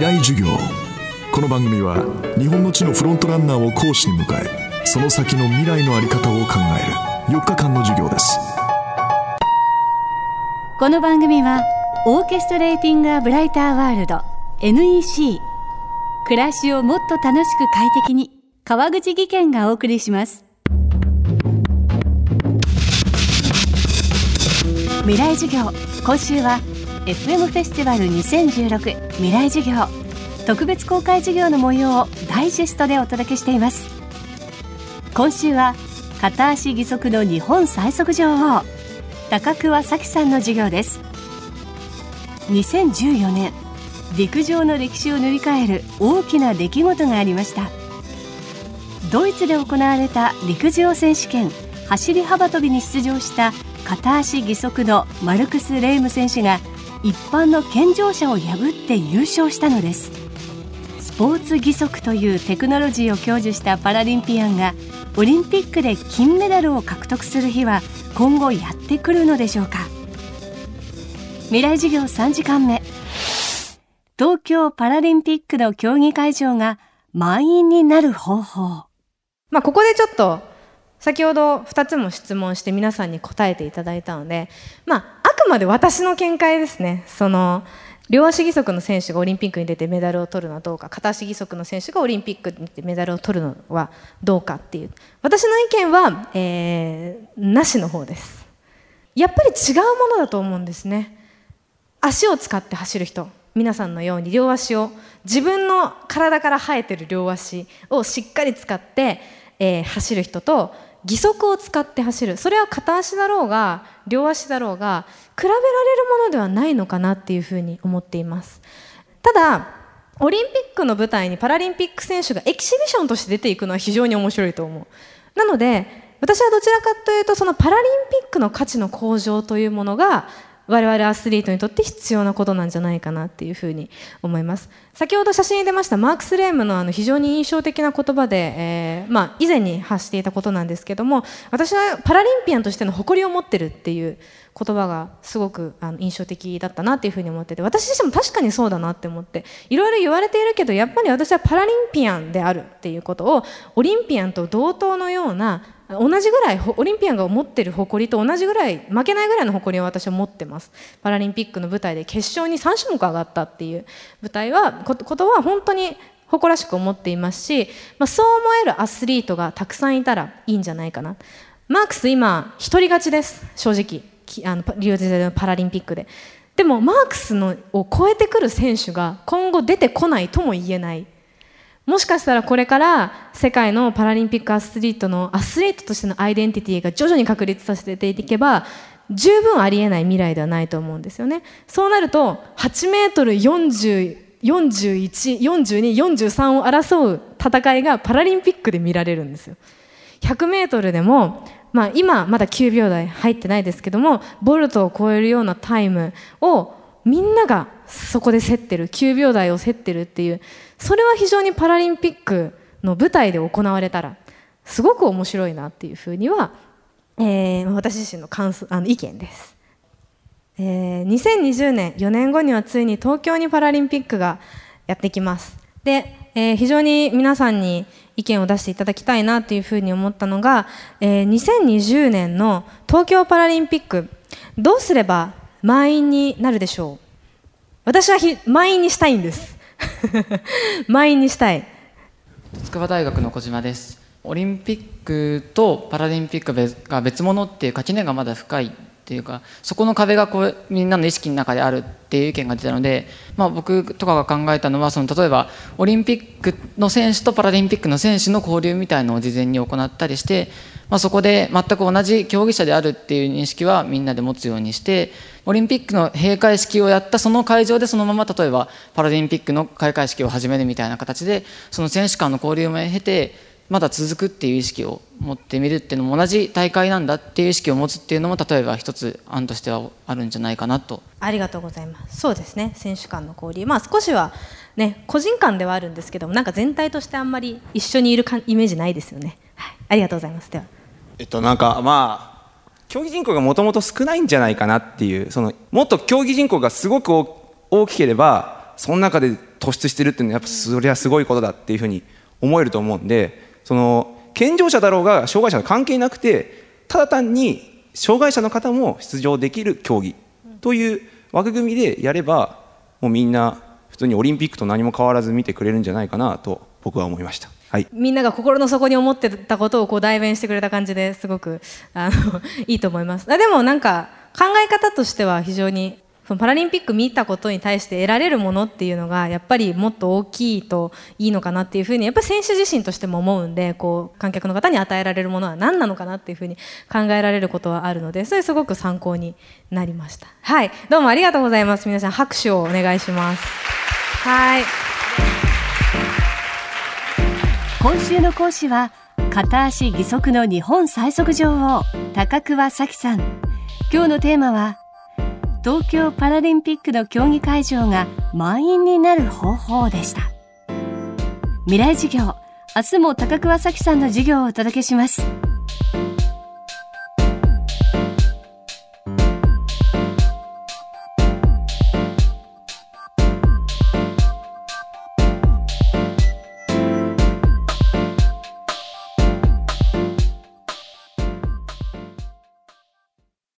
未来授業。この番組は日本の地のフロントランナーを講師に迎えその先の未来の在り方を考える4日間の授業です。この番組はオーケストレーティング・ア・ブライター・ワールド NEC 暮らしをもっと楽しく快適に川口義賢がお送りします。未来授業今週は FM フェスティバル2016未来授業。特別公開授業の模様をダイジェストでお届けしています。今週は片足義足の日本最速女王。高桑早紀さんの授業です。2014年陸上の歴史を塗り替える大きな出来事がありました。ドイツで行われた陸上選手権走り幅跳びに出場した片足義足のマルクス・レーム選手が一般の健常者を破って優勝したのです。スポーツ義足というテクノロジーを享受したパラリンピアンがオリンピックで金メダルを獲得する日は今後やってくるのでしょうか。未来授業3時間目。東京パラリンピックの競技会場が満員になる方法。まあここでちょっと先ほど2つも質問して皆さんに答えていただいたので、まあ、あくまで私の見解ですね。その両足義足の選手がオリンピックに出てメダルを取るのはどうか片足義足の選手がオリンピックに出てメダルを取るのはどうかっていう。私の意見は、えー、なしの方です。やっぱり違うものだと思うんですね。足を使って走る人皆さんのように両足を自分の体から生えてる両足をしっかり使って、えー、走る人と義足を使って走る。それは片足だろうが両足だろうが比べられるものではないのかなっていうふうに思っています。ただオリンピックの舞台にパラリンピック選手がエキシビションとして出ていくのは非常に面白いと思う。なので私はどちらかというとそのパラリンピックの価値の向上というものが我々アスリートにとって必要なことなんじゃないかなっていうふうに思います。先ほど写真に出ましたマークス・レームのあの非常に印象的な言葉で、えー、まあ、以前に発していたことなんですけども私はパラリンピアンとしての誇りを持ってるっていう言葉がすごくあの印象的だったなっていうふうに思ってて私自身も確かにそうだなって思っていろいろ言われているけどやっぱり私はパラリンピアンであるっていうことをオリンピアンと同等のような同じぐらいオリンピアンが持ってる誇りと同じぐらい負けないぐらいの誇りを私は持ってます。パラリンピックの舞台で決勝に3種目上がったっていう舞台はことは本当に誇らしく思っていますし、まあ、そう思えるアスリートがたくさんいたらいいんじゃないかな。マークス今一人勝ちです。正直。あのリオデジャネイロのパラリンピックで。でもマークスのを超えてくる選手が今後出てこないとも言えない。もしかしたらこれから世界のパラリンピックアスリートのアスリートとしてのアイデンティティが徐々に確立させていけば十分ありえない未来ではないと思うんですよねそうなると8メートル40 41、42、43を争う戦いがパラリンピックで見られるんですよ。100メートルでも、まあ今まだ9秒台入ってないですけども、ボルトを超えるようなタイムをみんながそこで競ってる、9秒台を競ってるっていう、それは非常にパラリンピックの舞台で行われたら、すごく面白いなっていうふうには、えー、私自身の感想あの意見です。えー、2020年4年後にはついに東京にパラリンピックがやってきますで、えー、非常に皆さんに意見を出していただきたいなというふうに思ったのが、えー、2020年の東京パラリンピックどうすれば満員になるでしょう。私は満員にしたいんです。満員にしたい。筑波大学の小島です。オリンピックとパラリンピックが別物っていう垣根がまだ深いっていうかそこの壁がこうみんなの意識の中であるっていう意見が出たので、まあ、僕とかが考えたのはその例えばオリンピックの選手とパラリンピックの選手の交流みたいのを事前に行ったりして、まあ、そこで全く同じ競技者であるっていう認識はみんなで持つようにしてオリンピックの閉会式をやったその会場でそのまま例えばパラリンピックの開会式を始めるみたいな形でその選手間の交流も経てまだ続くっていう意識を持ってみるっていうのも同じ大会なんだっていう意識を持つっていうのも例えば一つ案としてはあるんじゃないかなと。ありがとうございます。そうですね。選手間の交流。まあ少しはね個人間ではあるんですけどもなんか全体としてあんまり一緒にいるかイメージないですよね、はい、ありがとうございます。では。えっとなんかまあ競技人口がもともと少ないんじゃないかなっていうそのもっと競技人口がすごく大きければその中で突出してるっていうのはやっぱそれはすごいことだっていうふうに思えると思うんでその健常者だろうが障害者の関係なくてただ単に障害者の方も出場できる競技という枠組みでやればもうみんな普通にオリンピックと何も変わらず見てくれるんじゃないかなと僕は思いました。はい、みんなが心の底に思ってたことをこう代弁してくれた感じですごくあの いいと思います。あでもなんか考え方としては非常にそのパラリンピック見たことに対して得られるものっていうのがやっぱりもっと大きいといいのかなっていうふうにやっぱり選手自身としても思うんでこう観客の方に与えられるものは何なのかなっていうふうに考えられることはあるのでそれすごく参考になりました。はい。どうもありがとうございます。皆さん拍手をお願いします。はい。今週の講師は片足義足の日本最速女王高桑早紀さん。今日のテーマは東京パラリンピックの競技会場が満員になる方法でした。未来授業明日も高桑早紀さんの授業をお届けします。